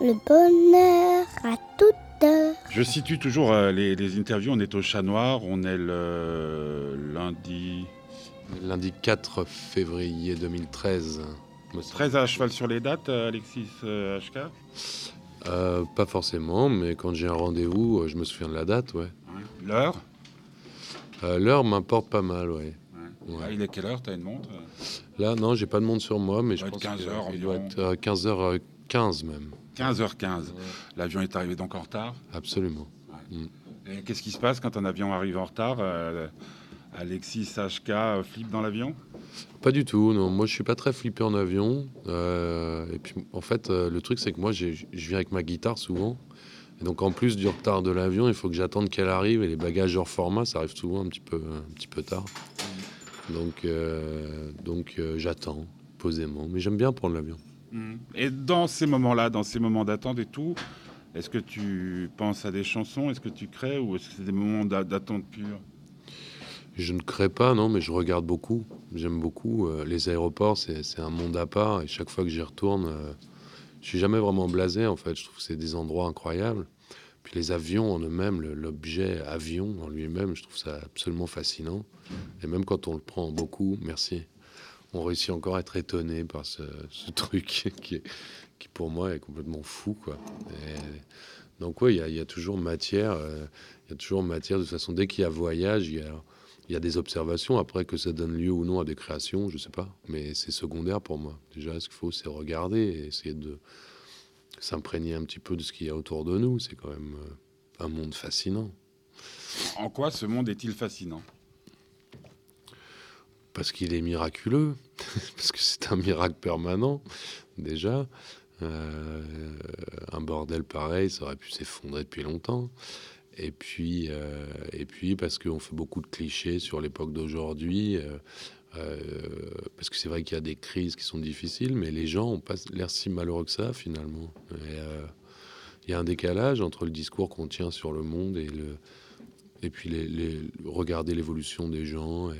le bonheur à toute heure. Je situe toujours euh, les, les interviews. On est au Chat Noir. On est le lundi. Lundi 4 février 2013. me semble. Très à cheval sur les dates, euh, Alexis euh, HK Euh, pas forcément, mais quand j'ai un rendez-vous, euh, je me souviens de la date, ouais. L'heure? Euh, L'heure m'importe pas mal, ouais. Ouais. Ah, Il est quelle heure? T'as une montre? Là, non, j'ai pas de montre sur moi, mais je pense être 15 heures qu'il doit être euh, 15h15 même. 15h15. L'avion est arrivé donc en retard. Absolument. Et Qu'est-ce qui se passe quand un avion arrive en retard Euh, Alexis HK euh, flippe dans l'avion? Pas du tout, non. Moi, je suis pas très flippé en avion. Euh, et puis, en fait, euh, le truc, c'est que moi, je viens avec ma guitare souvent. Et donc, en plus du retard de l'avion, il faut que j'attende qu'elle arrive. Et les bagages hors format, ça arrive souvent un petit peu, un petit peu tard. Donc, donc j'attends posément. Mais j'aime bien prendre l'avion. Et dans ces moments-là, dans ces moments d'attente et tout, est-ce que tu penses à des chansons? Est-ce que tu crées? Ou est-ce que c'est des moments d'a- d'attente pure? Je ne crée pas, non, mais je regarde beaucoup. J'aime beaucoup. Euh, les aéroports, c'est un monde à part. Et chaque fois que j'y retourne, euh, je suis jamais vraiment blasé, en fait. Je trouve que c'est des endroits incroyables. Puis les avions en eux-mêmes, l'objet avion en lui-même, je trouve ça absolument fascinant. Et même quand on le prend beaucoup, merci, on réussit encore à être étonné par ce, truc qui, est- pour moi, est complètement fou, quoi. Donc, oui, il y a- toujours matière. euh, il y a toujours matière. De toute façon, dès qu'il y a voyage, il y y a des observations. Après, que ça donne lieu ou non à des créations, je sais pas. Mais c'est secondaire pour moi. Déjà, ce qu'il faut, c'est regarder et essayer de s'imprégner un petit peu de ce qu'il y a autour de nous. C'est quand même euh, un monde fascinant. En quoi ce monde est-il fascinant? Parce qu'il est miraculeux. Parce que c'est un miracle permanent, déjà. Euh, un bordel pareil, ça aurait pu s'effondrer depuis longtemps. Et puis, euh, et puis parce qu'on fait beaucoup de clichés sur l'époque d'aujourd'hui. euh, parce que c'est vrai qu'il y a des crises qui sont difficiles, mais les gens ont pas l'air si malheureux que ça finalement. Il y a un décalage entre le discours qu'on tient sur le monde et le et puis les- regarder l'évolution des gens et,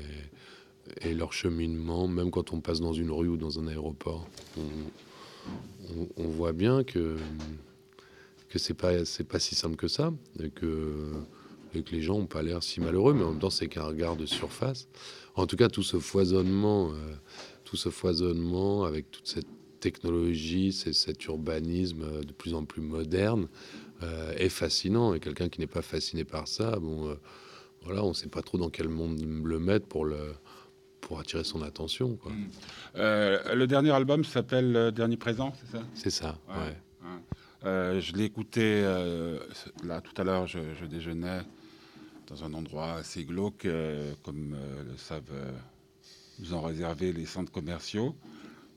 et leur cheminement, même quand on passe dans une rue ou dans un aéroport, on, voit bien que que c'est pas c'est pas si simple que ça et que les gens ont pas l'air si malheureux, mais en même temps c'est qu'un regard de surface. En tout cas, tout ce foisonnement, euh, tout ce foisonnement avec toute cette technologie, c'est cet urbanisme euh, de plus en plus moderne euh, est fascinant. Et quelqu'un qui n'est pas fasciné par ça, bon, euh, voilà, on ne sait pas trop dans quel monde le mettre pour le pour attirer son attention. quoi. Euh, Le dernier album s'appelle euh, Dernier Présent, c'est ça? C'est ça. Ouais. ouais. Ouais. Euh, je l'ai écouté euh, là tout à l'heure, je, je déjeunais dans un endroit assez glauque, comme le savent nous en réserver les centres commerciaux.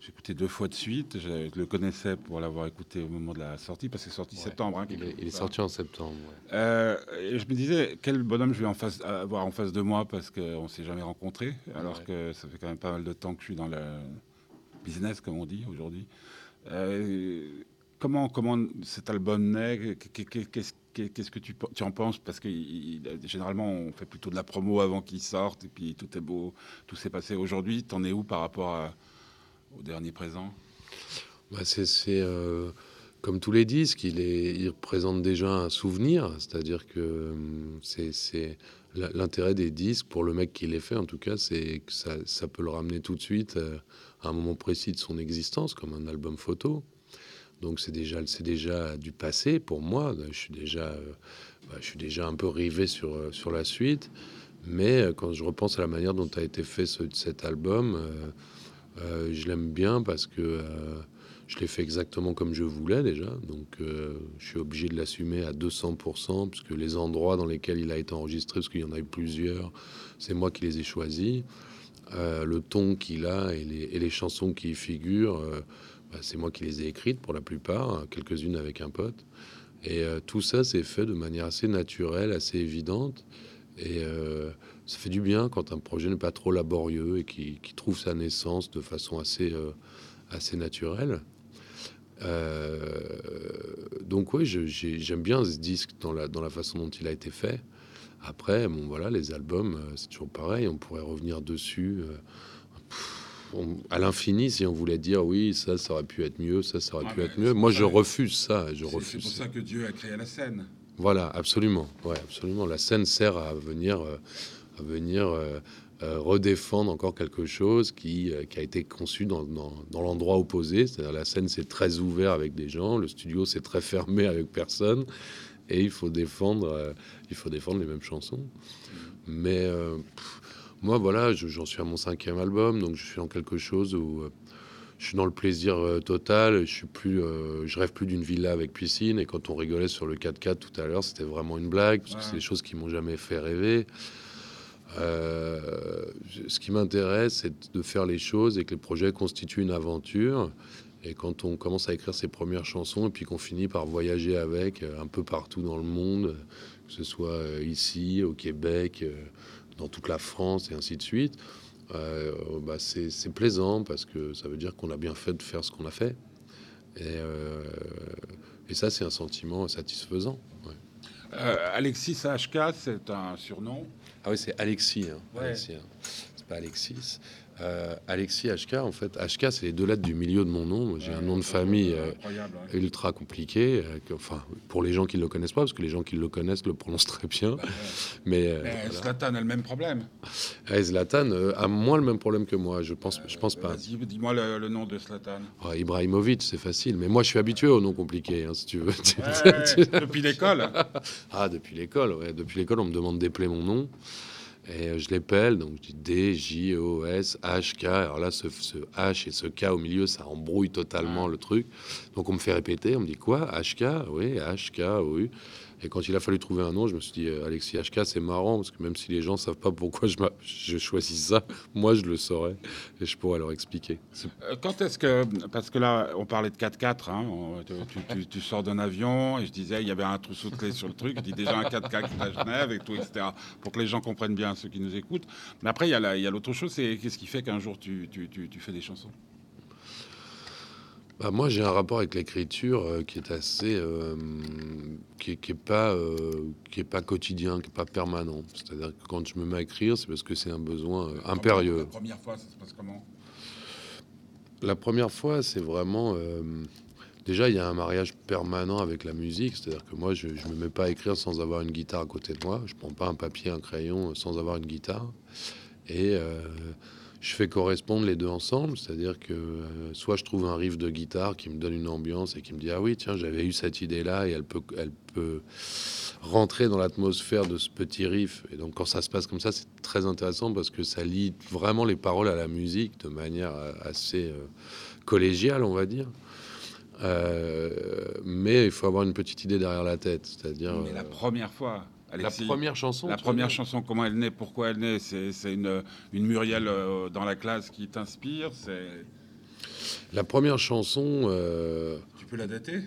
J'ai écouté deux fois de suite. Je le connaissais pour l'avoir écouté au moment de la sortie, parce que c'est sorti Ouais. septembre. hein, Il est, il sorti en septembre. ouais. Euh, et je me disais, quel bonhomme je vais en face, avoir en face de moi parce qu'on ne s'est jamais rencontrés, alors Ouais. que ça fait quand même pas mal de temps que je suis dans le business, comme on dit aujourd'hui. Euh, comment, comment cet album naît Qu'est- qu'est- Qu'est-ce qu'est-ce que tu, en penses? Parce que il- il- généralement, on fait plutôt de la promo avant qu'il sorte, et puis tout est beau, tout s'est passé. Aujourd'hui, t'en es où par rapport à- au dernier présent Bah, c'est euh, comme tous les disques, il, est, il représente déjà un souvenir, c'est-à-dire que hum, c'est l'intérêt des disques pour le mec qui les fait, en tout cas, c'est que ça, peut le ramener tout de suite euh, à un moment précis de son existence, comme un album photo. Donc c'est déjà, c'est déjà du passé pour moi. Je suis déjà, euh, bah, je suis déjà un peu rivé sur, sur la suite. Mais quand je repense à la manière dont a été fait ce- cet album, euh, je l'aime bien parce que euh, je l'ai fait exactement comme je voulais déjà. Donc euh, je suis obligé de l'assumer à 200%, puisque les endroits dans lesquels il a été enregistré, parce qu'il y en a eu plusieurs, c'est moi qui les ai choisis. Le ton qu'il a et les, chansons qui y figurent, bah, c'est moi qui les ai écrites pour la plupart, hein, quelques-unes avec un pote. Et tout ça, c'est fait de manière assez naturelle, assez évidente. Et ça fait du bien quand un projet n'est pas trop laborieux et qui, qui trouve sa naissance de façon assez, euh, assez naturelle. Euh, donc oui, j'aime bien ce disque dans la, dans la façon dont il a été fait. Après, bon voilà, les albums, euh, c'est toujours pareil, on pourrait revenir dessus. on- à l'infini, si on voulait dire oui, ça, ça aurait pu être mieux, ça, ça aurait Ah, pu être mieux. Moi, je refuse ça. Je C'est- pour ça que Dieu a créé la scène. Voilà, absolument. Ouais, absolument. La scène sert à venir, euh, venir euh, euh, redéfendre encore quelque chose qui, euh, qui a été conçu dans, dans- dans l'endroit opposé. C'est-à-dire la scène, c'est très ouvert avec des gens. Le studio, c'est très fermé avec personne. Et il faut défendre, il faut défendre les mêmes chansons. Mais euh, pff, moi, voilà, je- j'en suis à mon cinquième album, donc je suis dans quelque chose où euh, je suis dans le plaisir euh, total. Je suis plus, je rêve plus d'une villa avec piscine. Et quand on rigolait sur le 4x4 tout à l'heure, c'était vraiment une blague parce que c'est des choses qui m'ont jamais fait rêver. Euh, ce qui m'intéresse, c'est de faire les choses et que les projets constituent une aventure. Et quand on commence à écrire ses premières chansons et puis qu'on finit par voyager avec euh, un peu partout dans le monde, que ce soit euh, ici, au Québec, dans toute la France et ainsi de suite, bah, c'est plaisant parce que ça veut dire qu'on a bien fait de faire ce qu'on a fait. Et, ça, c'est un sentiment satisfaisant. Alexis HK, c'est un surnom. Ah oui, c'est Alexis. hein. Ouais. Alexis, hein. C'est pas Alexis. Euh, Alexis HK, en fait, HK, c'est les deux lettres du milieu de mon nom. J'ai un nom de famille euh, ultra compliqué. euh, que- enfin, pour les gens qui ne le connaissent pas, parce que les gens qui le connaissent le prononcent très bien. Bah. Mais, Mais. Zlatan a le même problème. Ah, Zlatan a moins le même problème que moi. Je pense, je pense pas. Dis-moi le, le nom de Zlatan. Ah, Ibrahimovic, c'est facile. Mais moi, je suis habitué aux noms compliqués, hein, si tu veux. Ouais, ouais, depuis l'école. Ah, depuis l'école, ouais. Depuis l'école, on me demande d'épeler mon nom. Et euh, je l'épelle, donc je dis D, J, O, S, H, K. Alors là, ce, ce H et ce K au milieu, ça embrouille totalement le truc. Donc on me fait répéter, on me dit quoi? HK Oui, HK, oui. Et quand il a fallu trouver un nom, je me suis dit, euh, Alexis HK, c'est marrant, parce que même si les gens savent pas pourquoi je, je choisis ça, moi je le saurais et je pourrais leur expliquer. Euh, Quand est-ce que. Parce que là, on parlait de 4x4. Hein, tu, sors d'un avion et je disais, il y avait un trousseau de clés sur le truc. Je dis déjà un 4x4 à Genève et tout, etc. Pour que les gens comprennent bien, ceux qui nous écoutent. Mais après, il y a l'autre chose c'est qu'est-ce qui fait qu'un jour tu- tu fais des chansons? Bah, moi, j'ai un rapport avec l'écriture euh, qui est assez, euh, qui, est, qui est pas, euh, qui est pas quotidien, qui est pas permanent. C'est-à-dire que quand je me mets à écrire, c'est parce que c'est un besoin euh, La impérieux. première fois, ça se passe comment? La première fois, c'est vraiment. déjà, il y a un mariage permanent avec la musique. C'est-à-dire que moi, je ne me mets pas à écrire sans avoir une guitare à côté de moi. Je prends pas un papier, un crayon sans avoir une guitare. Et je fais correspondre les deux ensemble. C'est-à-dire que euh, soit je trouve un riff de guitare qui me donne une ambiance et qui me dit Ah oui, tiens, j'avais eu cette idée-là et elle peut, elle peut rentrer dans l'atmosphère de ce petit riff. Et donc, quand ça se passe comme ça, c'est très intéressant parce que ça lie vraiment les paroles à la musique de manière euh, assez euh, collégiale, on va dire. Euh, mais il faut avoir une petite idée derrière la tête, c'est-à-dire Mais la première fois, la première chanson. La première chanson, comment elle naît, pourquoi elle naît C'est une, une Muriel euh, dans la classe qui t'inspire c'est... La première chanson, euh, Tu peux la dater?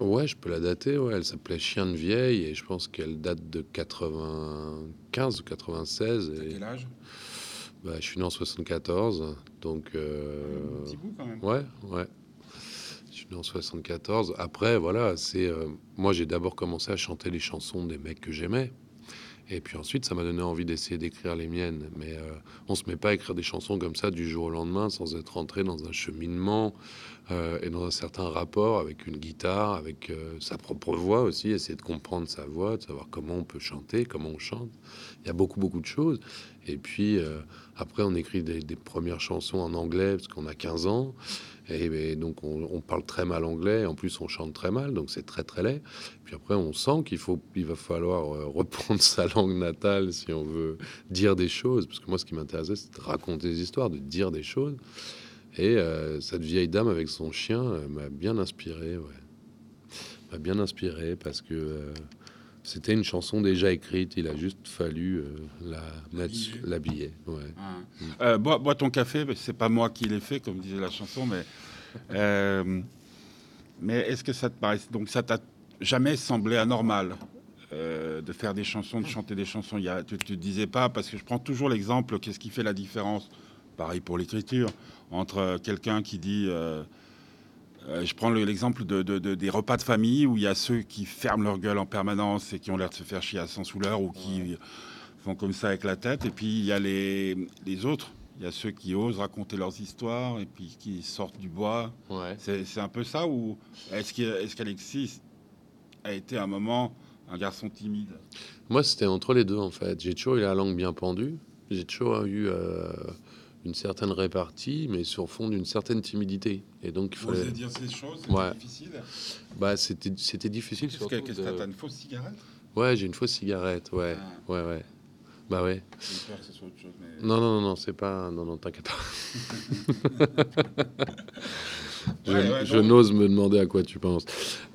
Ouais, je peux la dater. Ouais, elle s'appelait Chien de vieille et je pense qu'elle date de 95 ou 96. T'as Et, quel âge? Bah, je suis né en 74, donc. euh, Un petit bout quand même. Ouais, ouais. En 74. Après, voilà, c'est euh, moi j'ai d'abord commencé à chanter les chansons des mecs que j'aimais. Et puis ensuite, ça m'a donné envie d'essayer d'écrire les miennes. Mais euh, on se met pas à écrire des chansons comme ça du jour au lendemain sans être entré dans un cheminement euh, et dans un certain rapport avec une guitare, avec euh, sa propre voix aussi, essayer de comprendre sa voix, de savoir comment on peut chanter, comment on chante. Il y a beaucoup, beaucoup de choses. Et puis euh, après, on écrit des, premières chansons en anglais parce qu'on a 15 ans. Et, donc, on, parle très mal anglais. En plus, on chante très mal. Donc, c'est très, très laid. Puis après, on sent qu'il il va falloir reprendre sa langue natale si on veut dire des choses. Parce que moi, ce qui m'intéressait, c'est de raconter des histoires, de dire des choses. Et euh, cette vieille dame avec son chien euh, m'a bien inspiré. Ouais. M'a bien inspiré parce que euh, c'était une chanson déjà écrite. Il a juste fallu la L'habiller. Ouais. Hein. Euh, bois, bois ton café, mais c'est pas moi qui l'ai fait, comme disait la chanson, mais. mais est-ce que ça te paraît. Donc, ça t'a jamais semblé anormal euh, de faire des chansons, de chanter des chansons? Il y a, Tu te disais pas, parce que je prends toujours l'exemple, qu'est-ce qui fait la différence? Pareil pour l'écriture, entre quelqu'un qui dit. euh, euh, je prends le- l'exemple de, de- de- des repas de famille où il y a ceux qui ferment leur gueule en permanence et qui ont l'air de se faire chier à 100 sous l'heure ou qui font comme ça avec la tête. Et puis il y a les, les autres. il y a ceux qui osent raconter leurs histoires et puis qui sortent du bois. Ouais. C'est un peu ça ou est-ce qu'il- est-ce qu'Alexis a été à un moment un garçon timide? Moi, c'était entre les deux, en fait. J'ai toujours eu la langue bien pendue. J'ai toujours eu euh, une certaine répartie, mais sur fond d'une certaine timidité. Et donc, il fallait... Oser dire ces choses, c'est Ouais. difficile. Bah, c'était, c'était difficile, Qu'est-ce surtout que qu'est-ce que de- t'as, une fausse cigarette? Ouais, j'ai une fausse cigarette, ouais. Ah, Ouais, ouais. Bah ouais. J'ai peur que ce soit autre chose. Mais... Non, non, non, non, c'est pas... Non, non, t'inquiète pas. je Ouais, ouais, je non. n'ose me demander à quoi tu penses.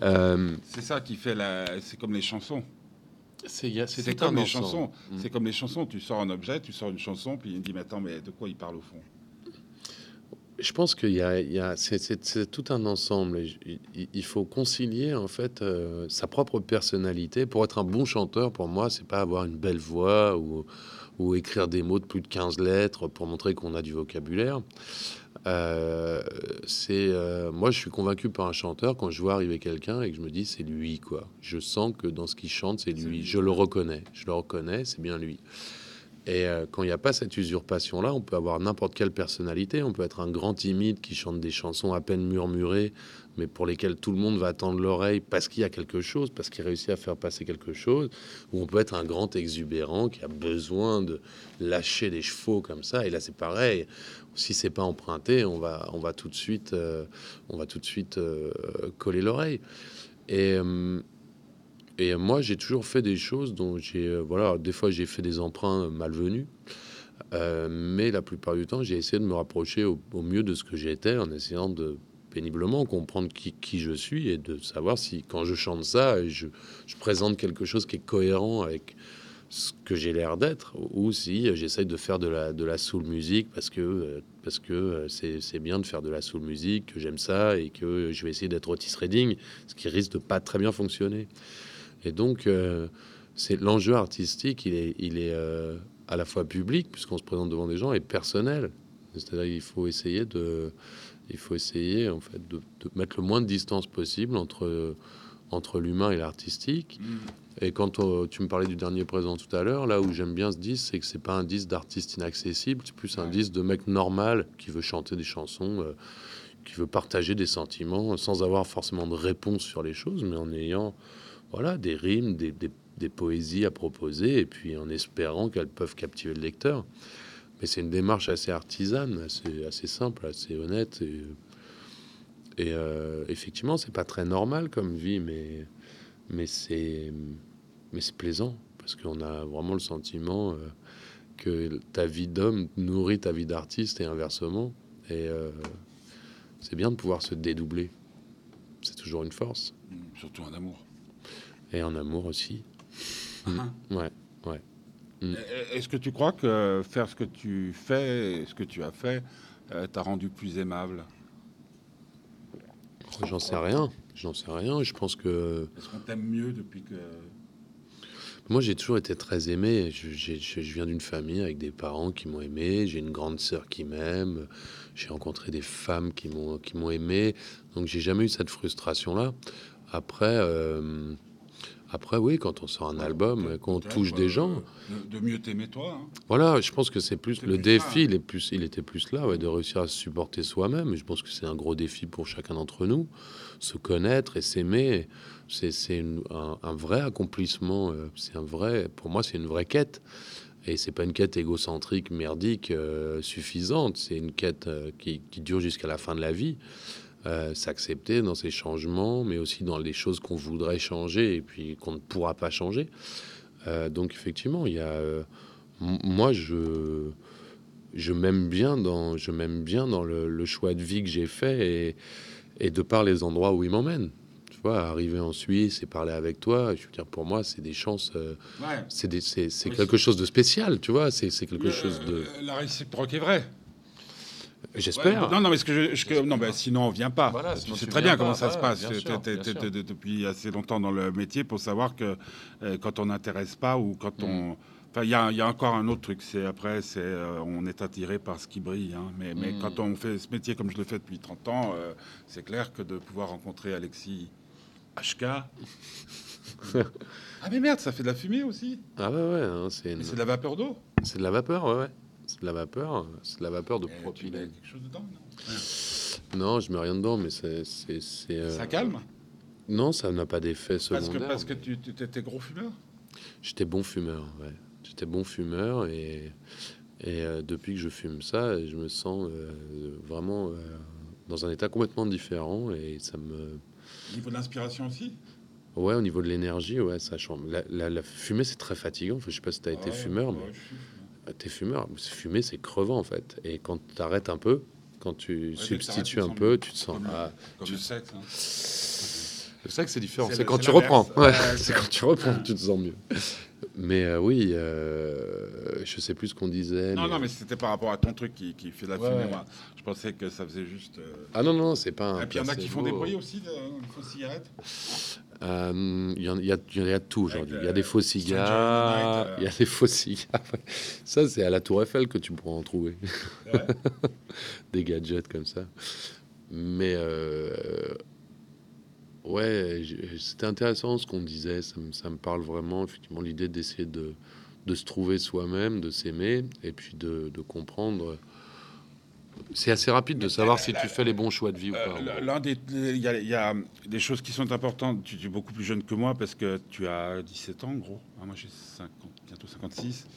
Euh, C'est ça qui fait la. C'est comme les chansons. C'est, comme les chansons. Mm. C'est comme les chansons. Tu sors un objet, tu sors une chanson, puis il me dit mais attends, mais de quoi il parle au fond? Je pense qu'il y a, a- c'est, tout un ensemble. Il, il faut concilier en fait euh, sa propre personnalité. Pour être un bon chanteur, pour moi, c'est pas avoir une belle voix ou, ou écrire des mots de plus de 15 lettres pour montrer qu'on a du vocabulaire. Euh, c'est euh, moi, je suis convaincu par un chanteur quand je vois arriver quelqu'un et que je me dis c'est lui quoi. Je sens que dans ce qu'il chante, c'est lui. Je le reconnais. Je le reconnais, c'est bien lui. Et euh, quand il n'y a pas cette usurpation-là, on peut avoir n'importe quelle personnalité. On peut être un grand timide qui chante des chansons à peine murmurées, mais pour lesquelles tout le monde va tendre l'oreille parce qu'il y a quelque chose, parce qu'il réussit à faire passer quelque chose. Ou on peut être un grand exubérant qui a besoin de lâcher des chevaux comme ça. Et là, c'est pareil. Si c'est pas emprunté, on va, tout de suite, euh, on va tout de suite euh, coller l'oreille. Euh, et moi, j'ai toujours fait des choses dont j'ai, euh, voilà, des fois j'ai fait des emprunts malvenus, Euh, mais la plupart du temps, j'ai essayé de me rapprocher au, mieux de ce que j'étais, en essayant de péniblement comprendre qui, je suis et de savoir si, quand je chante ça, je, présente quelque chose qui est cohérent avec ce que j'ai l'air d'être, ou si euh, j'essaye de faire de la, de la soul musique parce que, euh, parce que euh, c'est bien de faire de la soul musique, que j'aime ça et que je vais essayer d'être Otis Redding, ce qui risque de pas très bien fonctionner. Et donc, euh, c'est l'enjeu artistique, il est, il est euh, à la fois public, puisqu'on se présente devant des gens, et personnel. C'est-à-dire qu'il faut essayer de, il faut essayer en fait de, de mettre le moins de distance possible entre entre l'humain et l'artistique. Et quand euh, tu me parlais du dernier présent tout à l'heure, là où j'aime bien ce disque, c'est que c'est pas un disque d'artiste inaccessible, c'est plus un Ouais. disque de mec normal qui veut chanter des chansons, euh, qui veut partager des sentiments sans avoir forcément de réponse sur les choses, mais en ayant voilà, des rimes, des, des- poésies à proposer, et puis en espérant qu'elles peuvent captiver le lecteur. Mais c'est une démarche assez artisane, assez, simple, assez honnête. Et, et, euh, effectivement, c'est pas très normal comme vie, mais, mais c'est mais c'est plaisant, parce qu'on a vraiment le sentiment euh, que ta vie d'homme nourrit ta vie d'artiste et inversement. Et euh, c'est bien de pouvoir se dédoubler. C'est toujours une force. Surtout en amour. Et en amour aussi. Hein Ouais. Mm. Et- Est-ce que tu crois que faire ce que tu fais, ce que tu as fait, euh, t'a rendu plus aimable? J'en sais rien. J'en sais rien. Je pense que Est-ce qu'on t'aime mieux depuis que moi, j'ai toujours été très aimé. Je, j'ai- je- je viens d'une famille avec des parents qui m'ont aimé. J'ai une grande sœur qui m'aime. J'ai rencontré des femmes qui m'ont qui m'ont aimé. Donc, j'ai jamais eu cette frustration-là. Après, euh, après, oui, quand on sort un album, qu'on touche des gens, de, mieux t'aimer toi hein. Voilà, je pense que c'est plus le défi, ça. il, est plus, il était plus là, ouais, de réussir à se supporter soi-même. Je pense que c'est un gros défi pour chacun d'entre nous. Se connaître et s'aimer, c'est un, un vrai accomplissement. euh, C'est un vrai, pour moi, c'est une vraie quête. Et c'est pas une quête égocentrique, merdique, euh, suffisante. C'est une quête euh, qui, qui dure jusqu'à la fin de la vie. Euh, S'accepter dans ces changements, mais aussi dans les choses qu'on voudrait changer et puis qu'on ne pourra pas changer. Euh, donc effectivement, il y a euh, moi, je, je m'aime bien dans, je m'aime bien dans le, le choix de vie que j'ai fait et, et de par les endroits où il m'emmène. Tu vois, arriver en Suisse et parler avec toi, je veux dire, pour moi, c'est des chances, euh, Ouais. c'est quelque chose de spécial, tu vois, c'est quelque Le- chose de. La réciproque est vraie. J'espère. Ouais, non, non, mais ce que je, je- que- non, ben, sinon on vient pas. Voilà, tu sais très bien comment ça se passe. bien sûr, bien sûr. depuis assez longtemps dans le métier pour savoir que euh, quand on n'intéresse pas ou quand Mm. on, enfin, il y a, il y a encore un autre truc. C'est après, c'est euh, on est attiré par ce qui brille. hein. mais, mais Mm. quand on fait ce métier comme je le fais depuis 30 ans, euh, c'est clair que de pouvoir rencontrer Alexis HK. ah mais merde, ça fait de la fumée aussi. Ah ouais, ouais, hein, c'est une- Mais c'est de la vapeur d'eau. c'est de la vapeur, ouais, ouais. C'est de la vapeur. C'est de la vapeur de Et tu mets propylène. quelque chose dedans non Non, je mets rien dedans, mais c'est. c'est- c'est, euh, Ça calme Non, ça n'a pas d'effet Parce que, secondaire. parce que tu tu- étais gros fumeur J'étais bon fumeur, ouais. J'étais bon fumeur et, et euh, depuis que je fume ça, je me sens euh, vraiment euh, dans un état complètement différent et ça me. Au niveau de l'inspiration aussi Ouais, au niveau de l'énergie, ouais, ça change. La, la- la fumée, c'est très fatigant. Enfin, je sais pas si tu as été Ouais, fumeur, ouais, mais je. T'es fumeur. Fumer, c'est crevant en fait. Et quand tu arrêtes un peu, quand tu substitues un peu, tu te sens. Comme, ah, comme tu- le sexe. hein. C'est différent. C'est quand c'est tu reprends. c'est quand tu reprends tu te sens mieux. Mais euh, oui, euh, je sais plus ce qu'on disait. Non, mais- non, mais c'était par rapport à ton truc qui, qui fait la Ouais. Moi, je pensais que ça faisait juste. euh, Ah non, non, c'est pas un. Et puis il y en a qui font des bruits aussi, de, fausses cigarettes. Euh, Il y, y y a tout aujourd'hui. Il y a des faux cigares. Il y a des faux cigares. Ça, c'est à la Tour Eiffel que tu pourras en trouver. Ouais. des gadgets comme ça. Mais ouais, c'était intéressant ce qu'on disait. Ça me, ça me parle vraiment, effectivement, l'idée d'essayer de, de se trouver soi-même, de s'aimer et puis de, de comprendre. C'est assez rapide de savoir si tu fais les bons choix de vie ou pas. Euh, L'un des, il y, a- il y a des choses qui sont importantes. Tu, tu es beaucoup plus jeune que moi parce que tu as 17 ans, gros. Ah, moi, j'ai 50 bientôt 56.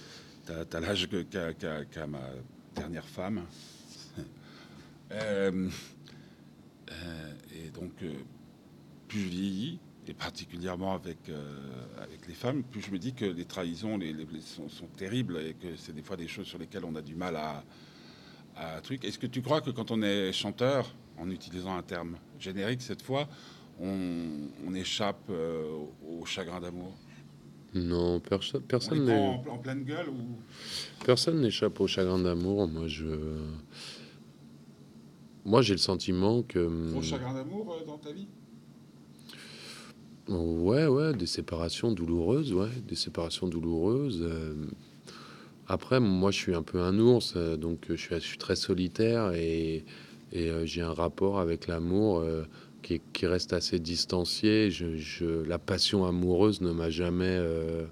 Tu as, l'âge que- qu'a qu'a ma dernière femme. Euh, euh, et donc, plus je vieillis, et particulièrement avec, euh, avec les femmes, plus je me dis que les trahisons les, les- sont, sont terribles et que c'est des fois des choses sur lesquelles on a du mal à, à truc. Est-ce que tu crois que quand on est chanteur, en utilisant un terme générique cette fois, on, on échappe euh, au, au chagrin d'amour? Non, perso- On personne n'est. en, en pleine gueule ou? Personne n'échappe au chagrin d'amour. Moi, je. Moi, j'ai le sentiment que. gros chagrin d'amour euh, dans ta vie? Ouais, ouais, des séparations douloureuses, ouais, des séparations douloureuses. euh. Après, moi, je suis un peu un ours, euh, donc euh, je suis, très solitaire et, j'ai un rapport avec l'amour qui, est- qui reste assez distancié. Je, la passion amoureuse ne m'a jamais, euh,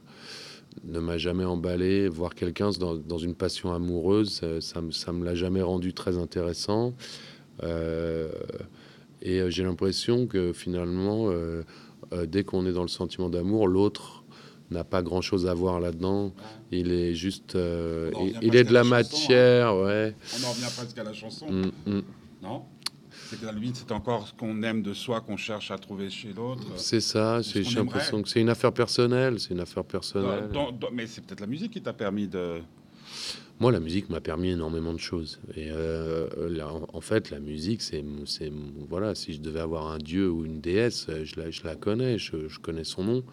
ne m'a jamais emballé. Voir quelqu'un dans, une passion amoureuse, ça, ça, me- l'a jamais rendu très intéressant. Et j'ai l'impression que finalement, euh, euh, dès qu'on est dans le sentiment d'amour, l'autre n'a pas grand chose à voir là-dedans. Il est juste. euh, il, est de la chanson, matière, ouais. On en revient presque à la chanson, Mm, mm. non? C'est que la limite, c'est encore ce qu'on aime de soi qu'on cherche à trouver chez l'autre. C'est ça, j'ai l'impression que c'est une affaire personnelle. C'est une affaire personnelle. Dans- dans- mais c'est peut-être la musique qui t'a permis de. Moi, la musique m'a permis énormément de choses. Et euh, là, en, fait, la musique, c'est, c'est, voilà, si je devais avoir un dieu ou une déesse, euh, je la, connais, je, connais son nom.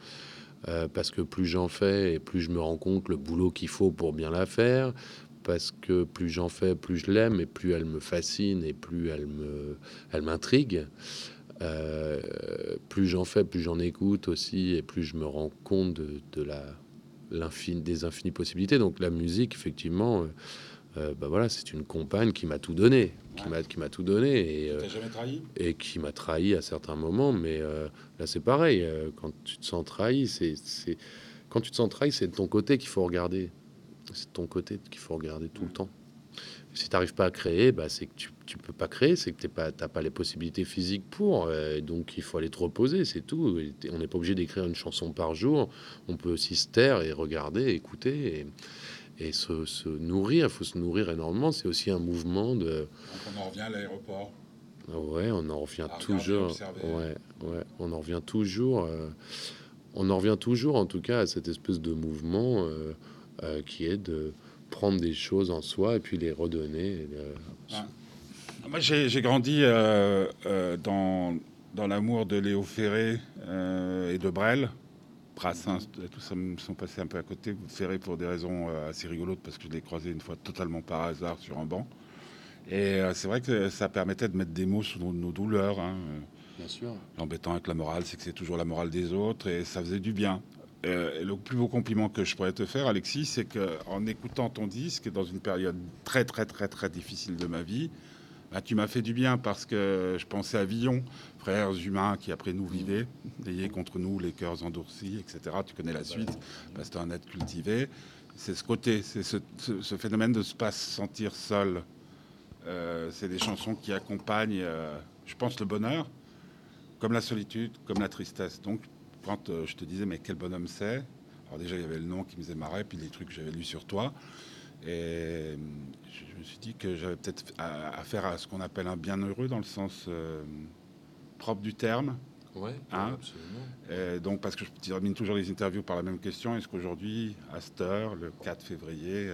Euh, parce que plus j'en fais et plus je me rends compte le boulot qu'il faut pour bien la faire. Parce que plus j'en fais, plus je l'aime et plus elle me fascine et plus elle me, elle m'intrigue. Plus j'en fais, plus j'en écoute aussi et plus je me rends compte de la l'infini, des infinies possibilités. Donc la musique, effectivement, euh, euh, bah voilà, c'est une compagne qui m'a tout donné, qui Ouais. m'a qui m'a tout donné et, euh, T'as jamais trahi? et qui m'a trahi à certains moments. Mais euh, là, c'est pareil. quand tu te sens trahi, c'est c'est- quand tu te sens trahi, c'est de ton côté qu'il faut regarder. C'est de ton côté qu'il faut regarder tout le temps. Si tu n'arrives pas à créer, bah, c'est que tu, tu peux pas créer, c'est que tu n'as pas, pas les possibilités physiques pour. euh, donc il faut aller te reposer, c'est tout. Et on n'est pas obligé d'écrire une chanson par jour. On peut aussi se taire et regarder, écouter et, et se, se nourrir. Il faut se nourrir énormément. C'est aussi un mouvement de. Donc on en revient à l'aéroport. Ouais, on en revient À toujours. Ouais, ouais, on en revient toujours. euh, on en revient toujours, en tout cas, à cette espèce de mouvement euh, qui est de prendre des choses en soi et puis les redonner. Moi, j'ai grandi euh, euh, dans, dans l'amour de Léo Ferré euh, et de Brel. Brassens, tout ça me sont passés un peu à côté. Ferré pour des raisons assez rigolotes parce que je l'ai croisé une fois totalement par hasard sur un banc. Et c'est vrai que ça permettait de mettre des mots sur nos, nos douleurs. hein. Bien sûr. L'embêtant avec la morale, c'est que c'est toujours la morale des autres et ça faisait du bien. Euh, le plus beau compliment que je pourrais te faire, Alexis, c'est qu'en écoutant ton disque dans une période très très très très difficile de ma vie, bah, tu m'as fait du bien parce que je pensais à Villon, frères humains qui après nous vivaient, ayez contre nous les cœurs endurcis, etc. Tu connais la suite, parce que tu un être cultivé. c'est ce côté, c'est ce, ce- ce phénomène de ne pas se sentir seul. Euh, c'est des chansons qui accompagnent, euh, je pense, le bonheur, comme la solitude, comme la tristesse. Donc, quand euh, je te disais, mais quel bonhomme c'est Alors déjà, il y avait le nom qui me faisait marrer, puis les trucs que j'avais lus sur toi. Et euh, je, me suis dit que j'avais peut-être à- affaire à ce qu'on appelle un bienheureux dans le sens euh, propre du terme. Ouais, Hein absolument. Donc, parce que je termine toujours les interviews par la même question, est-ce qu'aujourd'hui, à cette heure, le 4 février,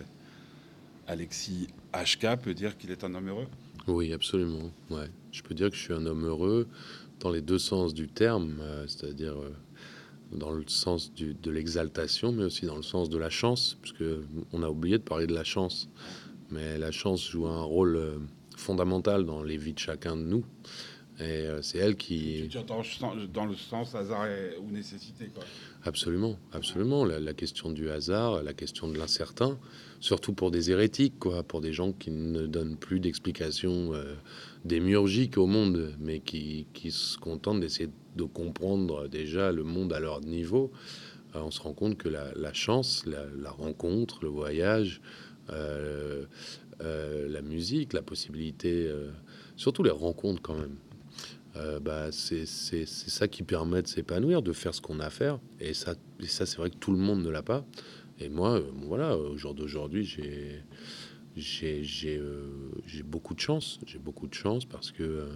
Alexis HK peut dire qu'il est un homme heureux? Oui, absolument. Ouais. Je peux dire que je suis un homme heureux dans les deux sens du terme, euh, c'est-à-dire euh, dans le sens du- de l'exaltation, mais aussi dans le sens de la chance, puisque on a oublié de parler de la chance. Mais la chance joue un rôle euh, fondamental dans les vies de chacun de nous. Et euh, c'est elle qui... Dans le sens hasard et- ou nécessité quoi. Absolument, absolument. La, la question du hasard, la question de l'incertain, surtout pour des hérétiques, quoi, pour des gens qui ne donnent plus d'explications euh, démiurgiques au monde, mais qui, qui se contentent d'essayer de comprendre déjà le monde à leur niveau. Euh, on se rend compte que la, chance, la, rencontre, le voyage, euh, euh, la musique, la possibilité, surtout les rencontres quand même. Bah, c'est ça qui permet de s'épanouir, de faire ce qu'on a à faire. Et ça, ça c'est vrai que tout le monde ne l'a pas. Et moi, voilà, au jour d'aujourd'hui, j'ai j'ai beaucoup de chance. J'ai beaucoup de chance parce que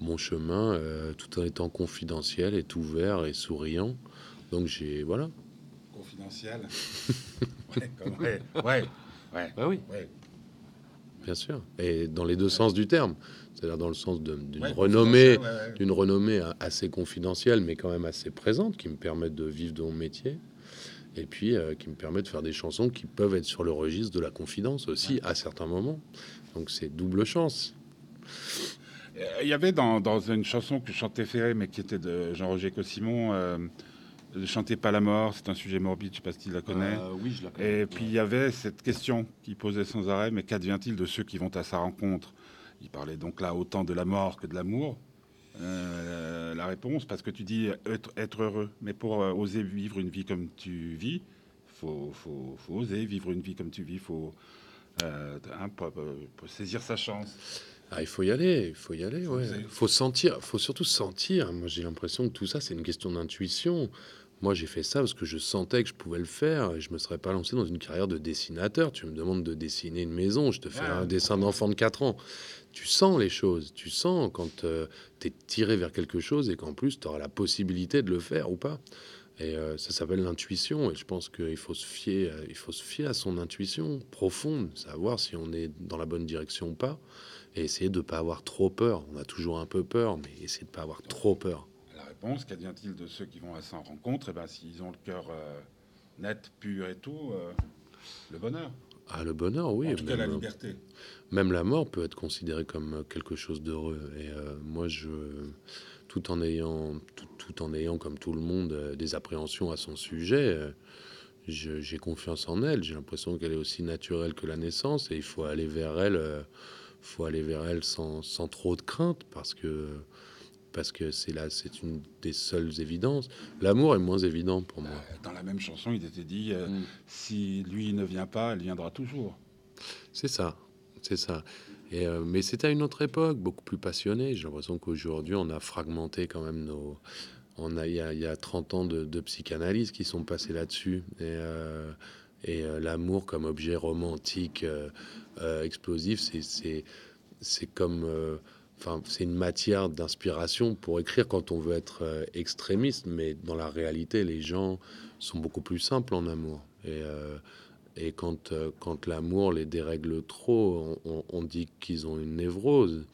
mon chemin, euh, tout en étant confidentiel, est ouvert et souriant. Donc j'ai voilà. Confidentiel. ouais, comme- ouais, ouais, ouais, Bah oui, ouais. bien sûr. Et dans les deux sens du terme, c'est-à-dire dans le sens de- d'une Ouais, renommée. confidentiel, ouais, ouais. d'une renommée a- assez confidentielle, mais quand même assez présente, qui me permet de vivre de mon métier, et puis euh, qui me permet de faire des chansons qui peuvent être sur le registre de la confidence aussi à certains moments. Donc c'est double chance. Euh, Il y avait dans, dans une chanson que chantait Ferré, mais qui était de Jean-Roger Cossimon, euh, Ne chantez pas la mort, c'est un sujet morbide, je ne sais pas si tu la connais. Euh, oui, je la Et puis il y avait cette question qui posait sans arrêt, mais qu'advient-il de ceux qui vont à sa rencontre? Il parlait donc là autant de la mort que de l'amour. Euh, la réponse, parce que tu dis être, être heureux, mais pour oser vivre une vie comme tu vis, faut, faut, faut oser vivre une vie comme tu vis, faut, hein, pour- pour- pour saisir sa chance. Ah, il faut y aller, il faut y aller, ouais. oser. Faut sentir, faut surtout sentir. Moi, j'ai l'impression que tout ça, c'est une question d'intuition. Moi, j'ai fait ça parce que je sentais que je pouvais le faire et je me serais pas lancé dans une carrière de dessinateur. Tu me demandes de dessiner une maison, je te fais un dessin d'enfant de 4 ans. Tu sens les choses, tu sens quand tu es tiré vers quelque chose et qu'en plus, tu auras la possibilité de le faire ou pas. Et euh, ça s'appelle l'intuition. Et je pense qu'il faut se fier, euh, il faut se fier à son intuition profonde, savoir si on est dans la bonne direction ou pas, et essayer de ne pas avoir trop peur. On a toujours un peu peur, mais essayer de ne pas avoir trop peur. La réponse, qu'advient-il de ceux qui vont à sa rencontre Eh ben, s'ils ont le cœur euh, net, pur et tout, euh, le bonheur. Ah, le bonheur, oui. en tout cas, la liberté. même la mort peut être considérée comme quelque chose d'heureux. Et moi, je, tout en ayant, tout, tout en ayant, comme tout le monde, euh, des appréhensions à son sujet, euh, j'ai confiance en elle. J'ai l'impression qu'elle est aussi naturelle que la naissance, et il faut aller vers elle. euh, faut aller vers elle sans, sans trop de crainte, parce que parce que c'est là, c'est une des seules évidences. L'amour est moins évident pour moi. Dans la même chanson, il était dit euh, Mm. si lui ne vient pas, elle viendra toujours. C'est ça, c'est ça. Et, euh, mais c'était à une autre époque, beaucoup plus passionnée. J'ai l'impression qu'aujourd'hui, on a fragmenté quand même nos. On a, il, y a, il y a 30 ans de, psychanalyse qui sont passés là-dessus. Et, euh, euh, l'amour comme objet romantique, euh, explosif, c'est- comme. Enfin, c'est une matière d'inspiration pour écrire quand on veut être extrémiste, mais dans la réalité, les gens sont beaucoup plus simples en amour. Et, et quand, quand l'amour les dérègle trop, on- on dit qu'ils ont une névrose.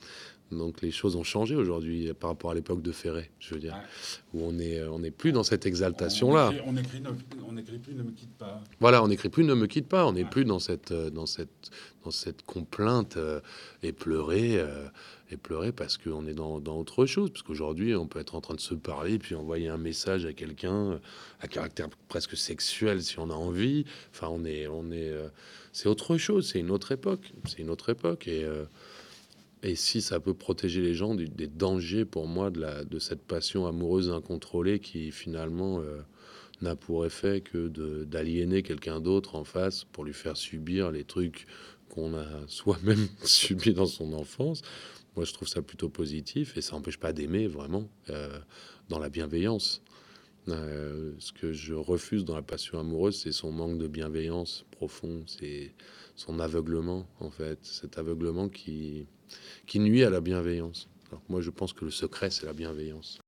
Donc les choses ont changé aujourd'hui par rapport à l'époque de Ferré, je veux dire, Ouais. où on est, on n'est plus dans cette exaltation-là. On écrit, on écrit, ne- on écrit plus, ne me quitte pas. Voilà, on n'écrit plus Ne me quitte pas, on n'est Ouais. plus dans cette, euh, dans cette, dans cette complainte euh, et pleurer, euh, et pleurer parce qu'on est dans, dans autre chose. Parce qu'aujourd'hui, on peut être en train de se parler, puis envoyer un message à quelqu'un euh, à caractère presque sexuel si on a envie. Enfin, on est, on est, euh, c'est autre chose, c'est une autre époque, c'est une autre époque. Et, euh, et si ça peut protéger les gens des dangers pour moi de, la, de cette passion amoureuse incontrôlée qui finalement euh, n'a pour effet que d'aliéner quelqu'un d'autre en face pour lui faire subir les trucs qu'on a soi-même subis dans son enfance. Moi, je trouve ça plutôt positif et ça n'empêche pas d'aimer vraiment euh, dans la bienveillance. Euh, ce que je refuse dans la passion amoureuse, c'est son manque de bienveillance profond, c'est son aveuglement en fait, cet aveuglement qui, qui nuit à la bienveillance. Moi, je pense que le secret, c'est la bienveillance.